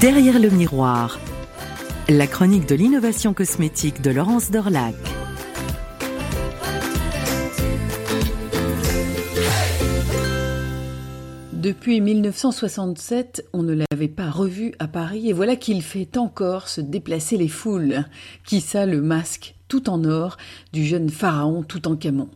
Derrière le miroir, la chronique de l'innovation cosmétique de Laurence Dorlac. Depuis 1967, on ne l'avait pas revu à Paris et voilà qu'il fait encore se déplacer les foules. Qui ça le masque? Tout en or du jeune pharaon tout en camon.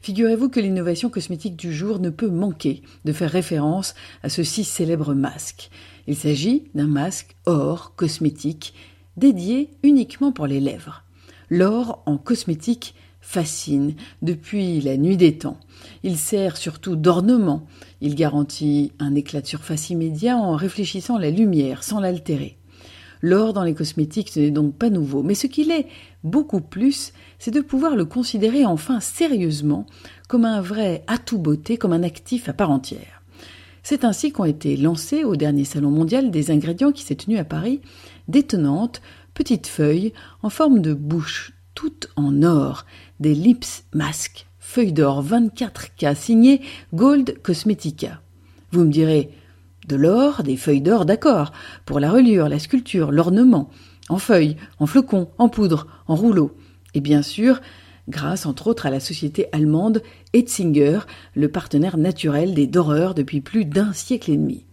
Figurez-vous que l'innovation cosmétique du jour ne peut manquer de faire référence à ce si célèbre masque. Il s'agit d'un masque or cosmétique dédié uniquement pour les lèvres. L'or en cosmétique fascine depuis la nuit des temps. Il sert surtout d'ornement. Il garantit un éclat de surface immédiat en réfléchissant la lumière sans l'altérer. L'or dans les cosmétiques, ce n'est donc pas nouveau, mais ce qu'il est beaucoup plus, c'est de pouvoir le considérer enfin sérieusement comme un vrai atout beauté, comme un actif à part entière. C'est ainsi qu'ont été lancées au dernier salon mondial des ingrédients qui s'est tenu à Paris d'étonnantes petites feuilles en forme de bouche, toutes en or, des lips masques, feuilles d'or 24K signées Gold Cosmetica. Vous me direz, de l'or, des feuilles d'or, d'accord, pour la reliure, la sculpture, l'ornement, en feuilles, en flocons, en poudre, en rouleaux. Et bien sûr, grâce entre autres à la société allemande Etzinger, le partenaire naturel des doreurs depuis plus d'un siècle et demi.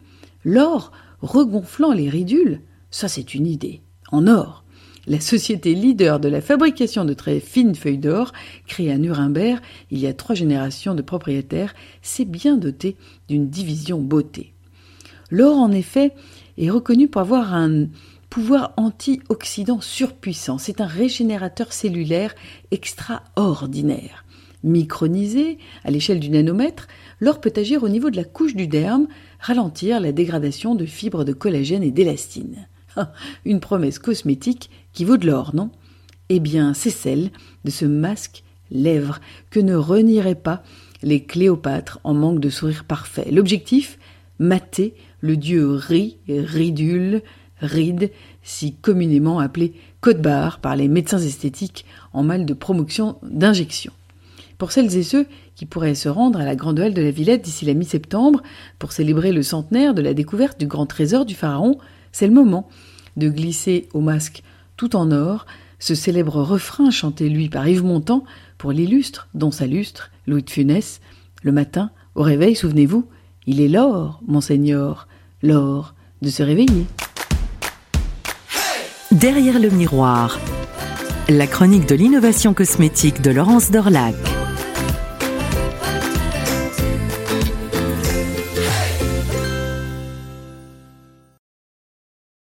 L'or regonflant les ridules, ça c'est une idée, en or. La société leader de la fabrication de très fines feuilles d'or, créée à Nuremberg il y a trois générations de propriétaires, s'est bien dotée d'une division beauté. L'or, en effet, est reconnu pour avoir un pouvoir antioxydant surpuissant. C'est un régénérateur cellulaire extraordinaire. Micronisé à l'échelle du nanomètre, l'or peut agir au niveau de la couche du derme, ralentir la dégradation de fibres de collagène et d'élastine. Une promesse cosmétique qui vaut de l'or, non? Eh bien, c'est celle de ce masque lèvres que ne renieraient pas les Cléopâtres en manque de sourire parfait. L'objectif? Mater le dieu ri, ridule, ride, si communément appelé code barre par les médecins esthétiques en mal de promotion d'injection. Pour celles et ceux qui pourraient se rendre à la Grande Halle de la Villette d'ici la mi-septembre pour célébrer le centenaire de la découverte du grand trésor du pharaon, c'est le moment de glisser au masque tout en or ce célèbre refrain chanté lui par Yves Montand pour l'illustre, dont sa lustre, Louis de Funès. Le matin, au réveil, souvenez-vous, il est l'or, monseigneur, l'or de se réveiller. Derrière le miroir, la chronique de l'innovation cosmétique de Laurence Dorlac.